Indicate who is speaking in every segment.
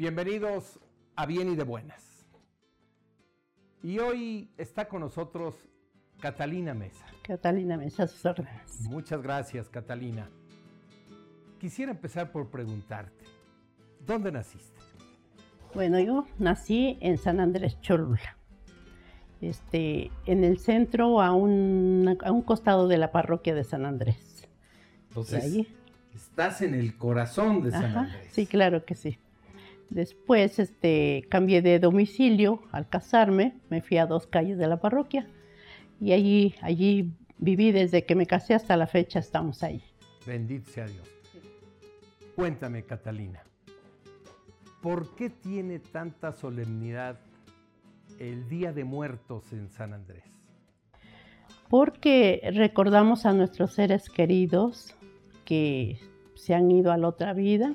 Speaker 1: Bienvenidos a Bien y de Buenas. Y hoy está con nosotros Catalina Mesa.
Speaker 2: Catalina Mesa, a sus órdenes.
Speaker 1: Muchas gracias, Catalina. Quisiera empezar por preguntarte, ¿dónde naciste?
Speaker 2: Bueno, yo nací en San Andrés Cholula, este, en el centro, a un, a un costado de la parroquia de San Andrés.
Speaker 1: Entonces,
Speaker 2: allí.
Speaker 1: estás en el corazón de San
Speaker 2: Ajá,
Speaker 1: Andrés.
Speaker 2: sí, claro que sí. Después este, cambié de domicilio al casarme, me fui a dos calles de la parroquia y allí, allí viví desde que me casé hasta la fecha, estamos ahí.
Speaker 1: Bendito sea Dios. Cuéntame, Catalina, ¿por qué tiene tanta solemnidad el Día de Muertos en San Andrés?
Speaker 2: Porque recordamos a nuestros seres queridos que se han ido a la otra vida.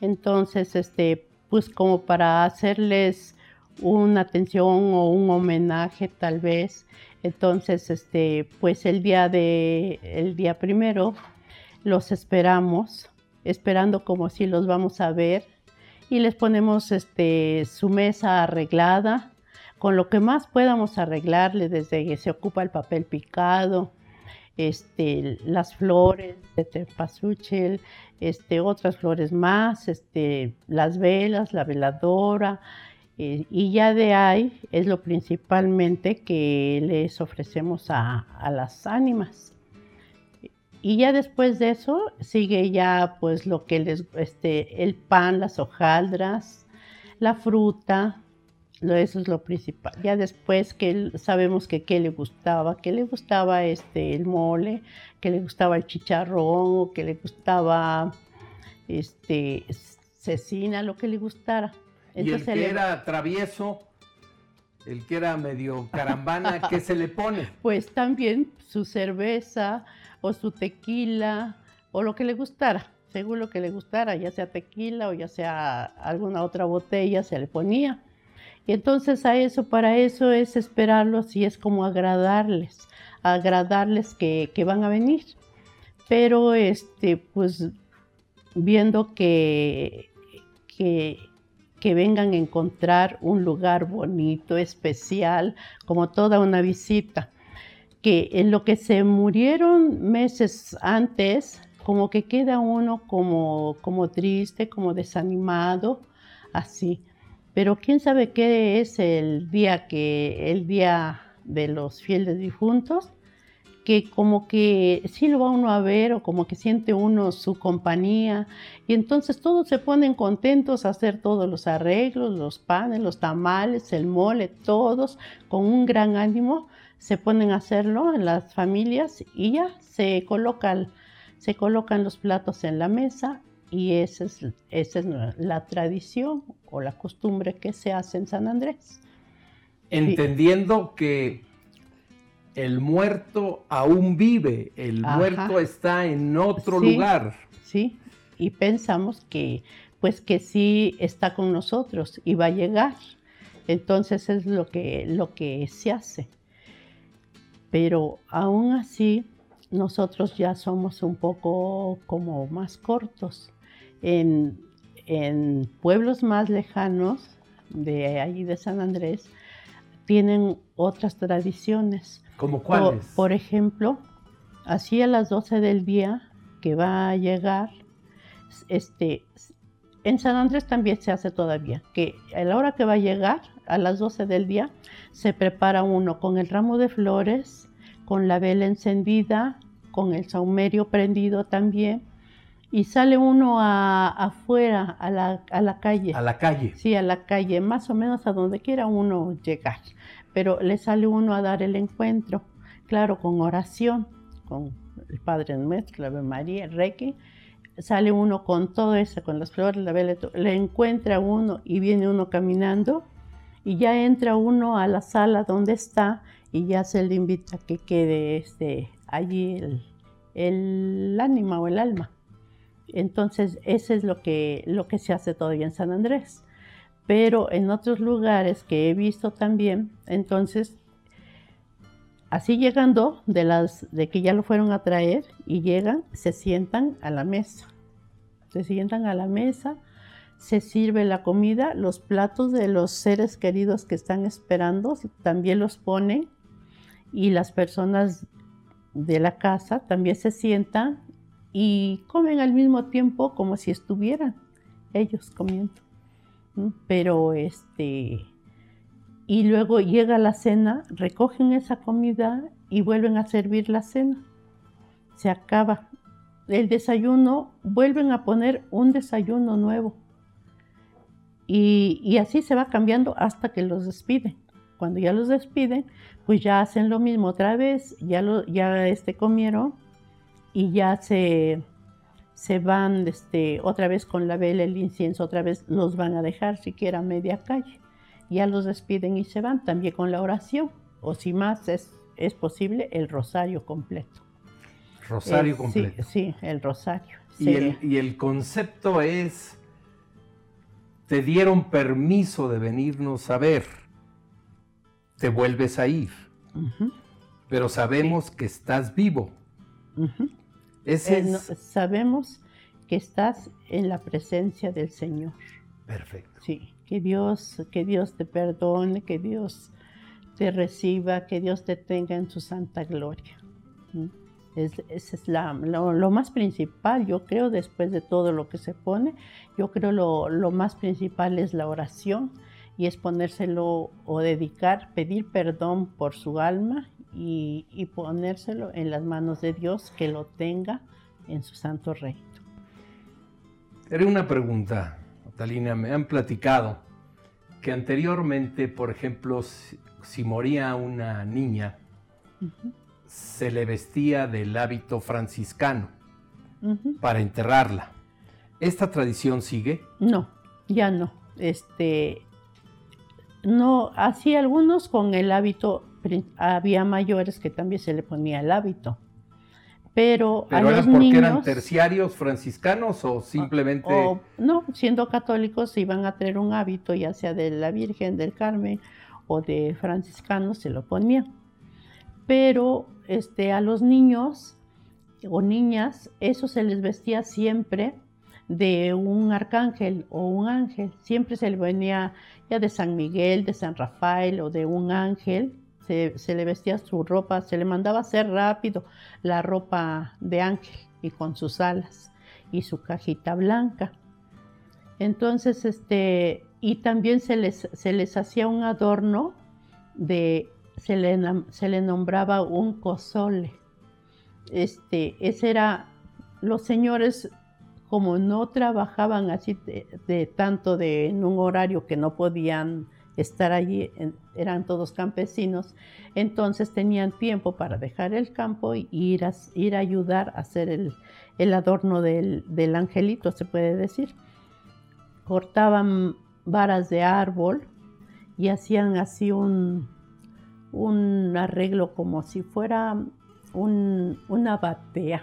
Speaker 2: Entonces, este, pues como para hacerles una atención o un homenaje tal vez. Entonces, este, pues el día de el día primero los esperamos, esperando como si los vamos a ver y les ponemos este su mesa arreglada con lo que más podamos arreglarle desde que se ocupa el papel picado, este, las flores de cempasúchil, este, otras flores más, este, las velas, la veladora, eh, y ya de ahí es lo principalmente que les ofrecemos a, las ánimas. Y ya después de eso sigue ya pues lo que les, este, el pan, las hojaldras, la fruta, eso es lo principal. Ya después que él- sabemos que qué le gustaba, que le gustaba este, el mole, que le gustaba el chicharrón, o que le gustaba este, cecina, lo que le gustara.
Speaker 1: y el que
Speaker 2: le-
Speaker 1: era travieso, el que era medio carambana, ¿qué se le pone?
Speaker 2: pues también su cerveza o su tequila o lo que le gustara, según lo que le gustara, ya sea tequila o ya sea alguna otra botella, se le ponía. Y entonces a eso, para eso es esperarlos y es como agradarles, agradarles que, que van a venir. Pero este, pues viendo que, que, que vengan a encontrar un lugar bonito, especial, como toda una visita que en lo que se murieron meses antes, como que queda uno como, como triste, como desanimado, así. Pero quién sabe qué es el día que, el día de los fieles difuntos, que como que sí lo va uno a ver o como que siente uno su compañía y entonces todos se ponen contentos a hacer todos los arreglos, los panes, los tamales, el mole, todos con un gran ánimo se ponen a hacerlo en las familias y ya se colocan, se colocan los platos en la mesa y esa es, esa es la tradición o la costumbre que se hace en San Andrés.
Speaker 1: Entendiendo que el muerto aún vive, el
Speaker 2: Ajá.
Speaker 1: muerto está en otro
Speaker 2: Sí.
Speaker 1: lugar.
Speaker 2: ¿sí? Y pensamos que, pues que sí está con nosotros y va a llegar. Entonces es lo que, lo que se hace. Pero aún así, nosotros ya somos un poco como más cortos. En, en pueblos más lejanos de allí de San Andrés, tienen otras tradiciones.
Speaker 1: ¿Como
Speaker 2: Por,
Speaker 1: cuáles?
Speaker 2: por ejemplo, así a las 12 del día que va a llegar, este, en San Andrés también se hace todavía, que a la hora que va a llegar, a las 12 del día, se prepara uno con el ramo de flores, con la vela encendida, con el saumerio prendido también, y sale uno a- afuera, a la, a la calle.
Speaker 1: a la calle.
Speaker 2: Sí, a la calle, más o menos a donde quiera uno llegar. Pero le sale uno a dar el encuentro, claro, con oración, con el Padre Nuestro, la Ave María, el Reiki. Sale uno con todo eso, con las flores, la vela, le encuentra uno y viene uno caminando y ya entra uno a la sala donde está y ya se le invita a que quede este, allí el, el ánima o el alma. Entonces, eso es lo que, lo que se hace todavía en San Andrés. Pero en otros lugares que he visto también, entonces, así llegando de, las, de que ya lo fueron a traer y llegan, se sientan a la mesa. Se sientan a la mesa, se sirve la comida, los platos de los seres queridos que están esperando también los ponen y las personas de la casa también se sientan y comen al mismo tiempo como si estuvieran ellos comiendo. Pero este, y luego llega la cena, recogen esa comida y vuelven a servir la cena. Se acaba. El desayuno, vuelven a poner un desayuno nuevo. Y, así se va cambiando hasta que los despiden. Cuando ya los despiden, pues ya hacen lo mismo otra vez, ya, lo, ya este, comieron y ya se, se van este, otra vez con la vela, el incienso, otra vez los van a dejar siquiera media calle. Ya los despiden y se van también con la oración, o si más es, es posible, el rosario completo.
Speaker 1: Rosario completo.
Speaker 2: Sí, el rosario.
Speaker 1: Y, el, y el concepto es, te dieron permiso de venirnos a ver, te vuelves a ir, pero sabemos que estás vivo.
Speaker 2: Eh, sabemos que estás en la presencia del Señor.
Speaker 1: Perfecto.
Speaker 2: Sí, que Dios, que Dios te perdone, que Dios te reciba, que Dios te tenga en su santa gloria. Es, es lo, más principal, yo creo, después de todo lo que se pone, yo creo lo, lo más principal es la oración y es ponérselo o dedicar, pedir perdón por su alma y, ponérselo en las manos de Dios, que lo tenga en su santo reino.
Speaker 1: Era una pregunta, Talina, me han platicado que anteriormente, por ejemplo, si, moría una niña, se le vestía del hábito franciscano para enterrarla. ¿Esta tradición sigue?
Speaker 2: No, ya no. Este, no, así algunos con el hábito había mayores que también se le ponía el hábito. Pero,
Speaker 1: a los porque eran terciarios franciscanos o simplemente...
Speaker 2: no, siendo católicos iban a tener un hábito, ya sea de la Virgen del Carmen o de franciscanos, se lo ponían. Pero este, a los niños o niñas, eso se les vestía siempre de un arcángel o un ángel. Siempre se le venía ya de San Miguel, de San Rafael o de un ángel se, le vestía su ropa, se le mandaba hacer rápido la ropa de ángel y con sus alas y su cajita blanca. Entonces, este, y también se les, se les hacía un adorno de, se le, se le nombraba un cosole. Este, ese era, los señores como no trabajaban así de, tanto de, en un horario que no podían estar allí, eran todos campesinos, entonces tenían tiempo para dejar el campo y ir a, ir a ayudar a hacer el, adorno del, angelito, se puede decir. Cortaban varas de árbol y hacían así un, un arreglo como si fuera una batea.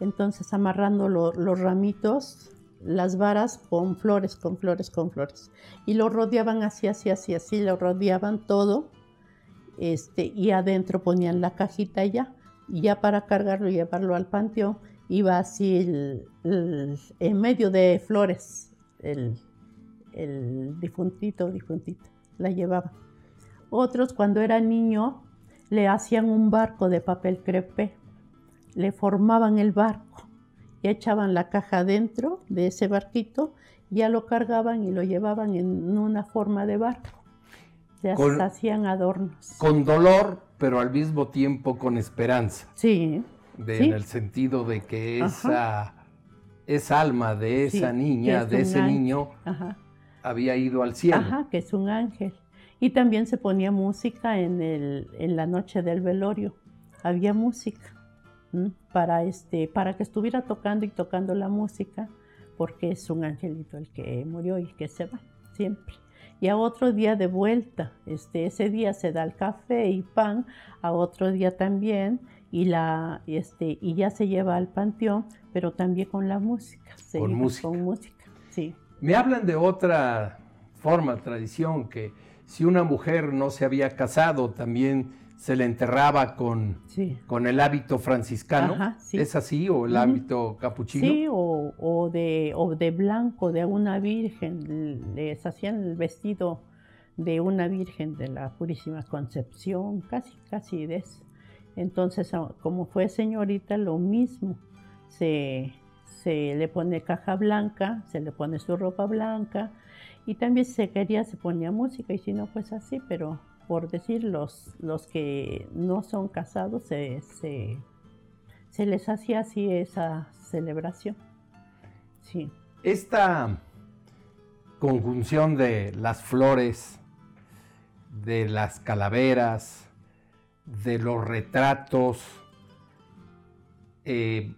Speaker 2: Entonces amarrando los ramitos las varas con flores, con flores, con flores. Y lo rodeaban así, así, así, así, lo rodeaban todo. Este, y adentro ponían la cajita ya. Y ya para cargarlo y llevarlo al panteón, iba así en medio de flores, el, el difuntito, difuntito, la llevaba. Otros, cuando era niño, le hacían un barco de papel crepé, le formaban el barco echaban la caja dentro de ese barquito, ya lo cargaban y lo llevaban en una forma de barco. Se hacían adornos.
Speaker 1: Con dolor, pero al mismo tiempo con esperanza.
Speaker 2: Sí.
Speaker 1: En el sentido de que esa, esa alma de esa niña, de ese niño, había ido al cielo.
Speaker 2: Ajá, que es un ángel. Y también se ponía música en, el, en la noche del velorio. Había música para, este, para que estuviera tocando y tocando la música, porque es un angelito el que murió y que se va siempre. Y a otro día de vuelta, este, ese día se da el café y pan, a otro día también, y, la, este, y ya se lleva al panteón, pero también con la música.
Speaker 1: con música.
Speaker 2: Con música, sí.
Speaker 1: Me hablan de otra forma, tradición, que si una mujer no se había casado, también se le enterraba con, con el hábito franciscano. ¿Es así? ¿O el hábito capuchino?
Speaker 2: Sí, o, de, o de blanco, de una virgen. Les hacían el vestido de una virgen de la Purísima Concepción, casi, casi de eso. Entonces, ah, como fue señorita, lo mismo. Se, se le pone caja blanca, se le pone su ropa blanca y también si se quería se ponía música y si no, pues así, pero por decir, los, los que no son casados se, se, les hacía así esa celebración. Sí.
Speaker 1: Esta conjunción de las flores, de las calaveras, de los retratos, eh,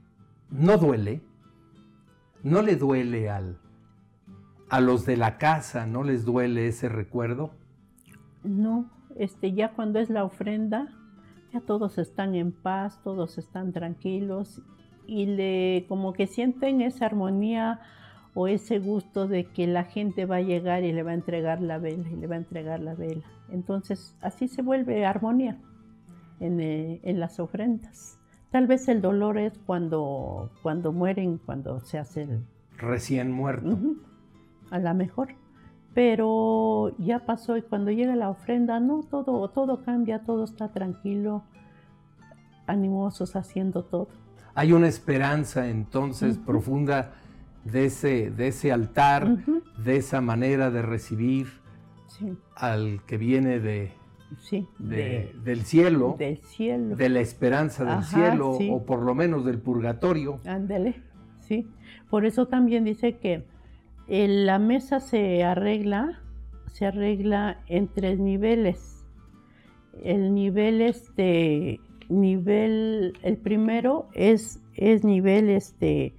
Speaker 1: no duele, no le duele al, a los de la casa, no les duele ese recuerdo.
Speaker 2: No, este, ya cuando es la ofrenda, ya todos están en paz, todos están tranquilos y le, como que sienten esa armonía o ese gusto de que la gente va a llegar y le va a entregar la vela y le va a entregar la vela. Entonces así se vuelve armonía en, eh, las ofrendas. Tal vez el dolor es cuando, cuando mueren, cuando se hace el...
Speaker 1: Recién muerto.
Speaker 2: a lo mejor pero ya pasó y cuando llega la ofrenda, no, todo, todo cambia, todo está tranquilo, animosos haciendo todo.
Speaker 1: Hay una esperanza entonces profunda de ese, de ese altar, de esa manera de recibir al que viene de, del cielo,
Speaker 2: del cielo,
Speaker 1: de la esperanza del cielo, o por lo menos del purgatorio.
Speaker 2: Ándele, sí. Por eso también dice que la mesa se arregla, se arregla en tres niveles. El nivel este nivel el primero es es nivel este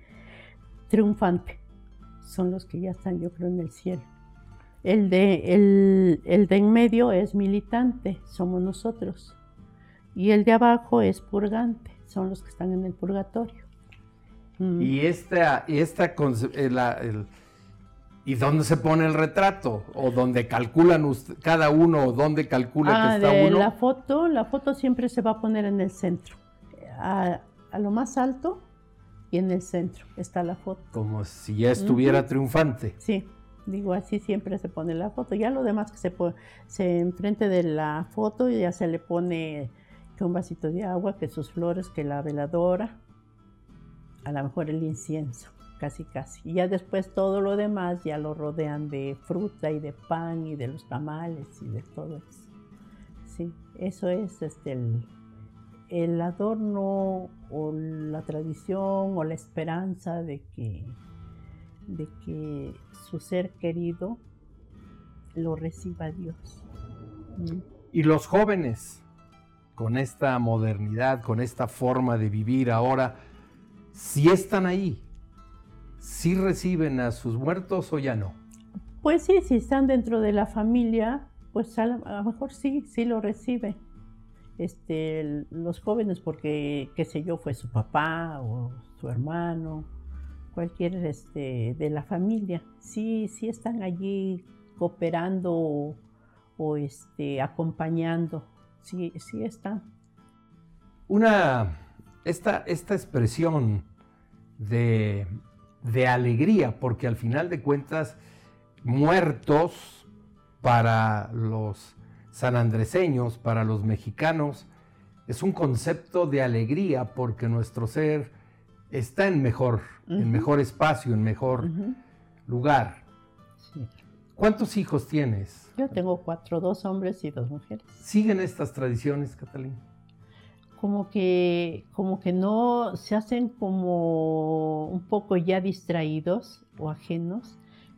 Speaker 2: triunfante. Son los que ya están yo creo en el cielo. El de, el, el de en medio es militante, somos nosotros. Y el de abajo es purgante, son los que están en el purgatorio.
Speaker 1: Y esta, esta eh, ¿Y dónde se pone el retrato? ¿O dónde calculan cada uno o dónde calcula que
Speaker 2: ah,
Speaker 1: está
Speaker 2: de
Speaker 1: uno?
Speaker 2: La foto, la foto siempre se va a poner en el centro. A, lo más alto y en el centro está la foto.
Speaker 1: Como si ya estuviera triunfante.
Speaker 2: Sí, digo así siempre se pone la foto. Ya lo demás que se pone, se enfrente de la foto ya se le pone que un vasito de agua, que sus flores, que la veladora, a lo mejor el incienso casi casi. Y ya después todo lo demás ya lo rodean de fruta y de pan y de los tamales y de todo eso. Sí, eso es este, el, adorno o la tradición o la esperanza de que, de que su ser querido lo reciba Dios.
Speaker 1: Mm. Y los jóvenes, con esta modernidad, con esta forma de vivir ahora, si están ahí, ¿sí reciben a sus muertos o ya no?
Speaker 2: Pues sí, si están dentro de la familia, pues a, lo mejor sí, sí lo reciben. Este, los jóvenes, porque, qué sé yo, fue su papá o su hermano, cualquier este, de la familia, sí, sí están allí cooperando o, este, acompañando, sí, sí están.
Speaker 1: Una, esta, esta expresión de de alegría, porque al final de cuentas, muertos para los sanandreseños, para los mexicanos, es un concepto de alegría porque nuestro ser está en mejor, en mejor espacio, en mejor lugar. ¿Cuántos hijos tienes?
Speaker 2: Yo tengo cuatro, dos hombres y dos mujeres.
Speaker 1: ¿Siguen estas tradiciones, Catalina?
Speaker 2: Como que, como que no se hacen como un poco ya distraídos o ajenos,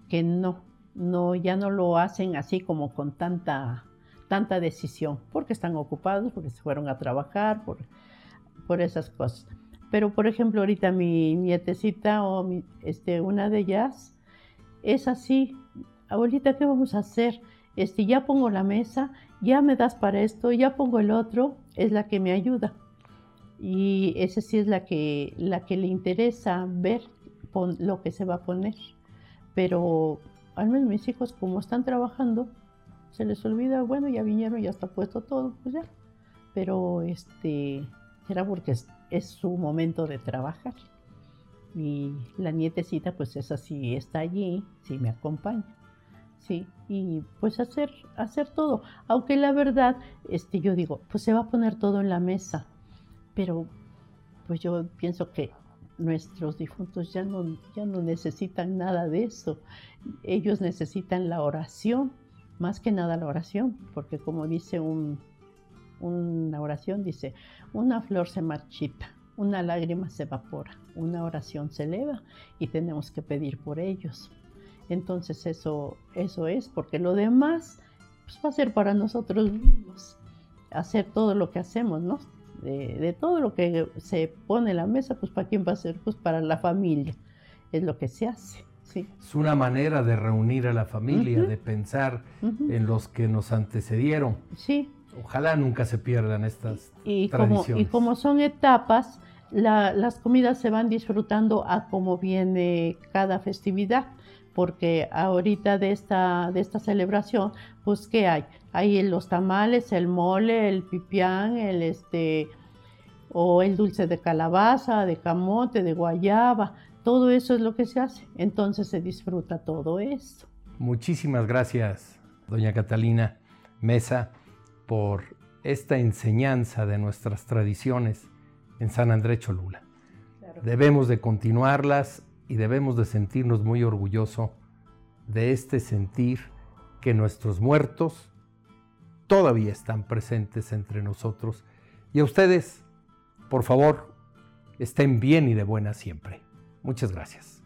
Speaker 2: que no, no, ya no lo hacen así como con tanta, tanta decisión, porque están ocupados, porque se fueron a trabajar, por, por esas cosas. Pero por ejemplo, ahorita mi nietecita o este, una de ellas es así, abuelita, ¿qué vamos a hacer? Este, ya pongo la mesa, ya me das para esto, ya pongo el otro, es la que me ayuda. Y esa sí es la que, la que le interesa ver lo que se va a poner. Pero al menos mis hijos, como están trabajando, se les olvida, bueno, ya vinieron, ya está puesto todo, pues ya. pero este, era porque es, es su momento de trabajar. Y la nietecita, pues es así, está allí, sí me acompaña. Sí, y pues hacer, hacer todo. Aunque la verdad, este, yo digo, pues se va a poner todo en la mesa. Pero pues yo pienso que nuestros difuntos ya no, ya no necesitan nada de eso. Ellos necesitan la oración, más que nada la oración, porque como dice un, una oración, dice, una flor se marchita, una lágrima se evapora, una oración se eleva y tenemos que pedir por ellos. Entonces eso, eso es, porque lo demás pues, va a ser para nosotros mismos, hacer todo lo que hacemos, ¿no? De, todo lo que se pone en la mesa, pues para quién va a ser, pues para la familia, es lo que se hace. Sí.
Speaker 1: Es una manera de reunir a la familia, de pensar en los que nos antecedieron.
Speaker 2: Sí.
Speaker 1: Ojalá nunca se pierdan estas
Speaker 2: y
Speaker 1: tradiciones.
Speaker 2: Como, y como son etapas, las comidas se van disfrutando a como viene cada festividad porque ahorita de esta, de esta celebración, pues ¿qué hay? Hay los tamales, el mole, el pipián, el este, o el dulce de calabaza, de camote, de guayaba, todo eso es lo que se hace. Entonces se disfruta todo esto.
Speaker 1: Muchísimas gracias, doña Catalina Mesa, por esta enseñanza de nuestras tradiciones en San Andrés Cholula. Debemos de continuarlas y debemos de sentirnos muy orgullosos de este sentir que nuestros muertos todavía están presentes entre nosotros. Y a ustedes, por favor, estén bien y de buena siempre. Muchas gracias.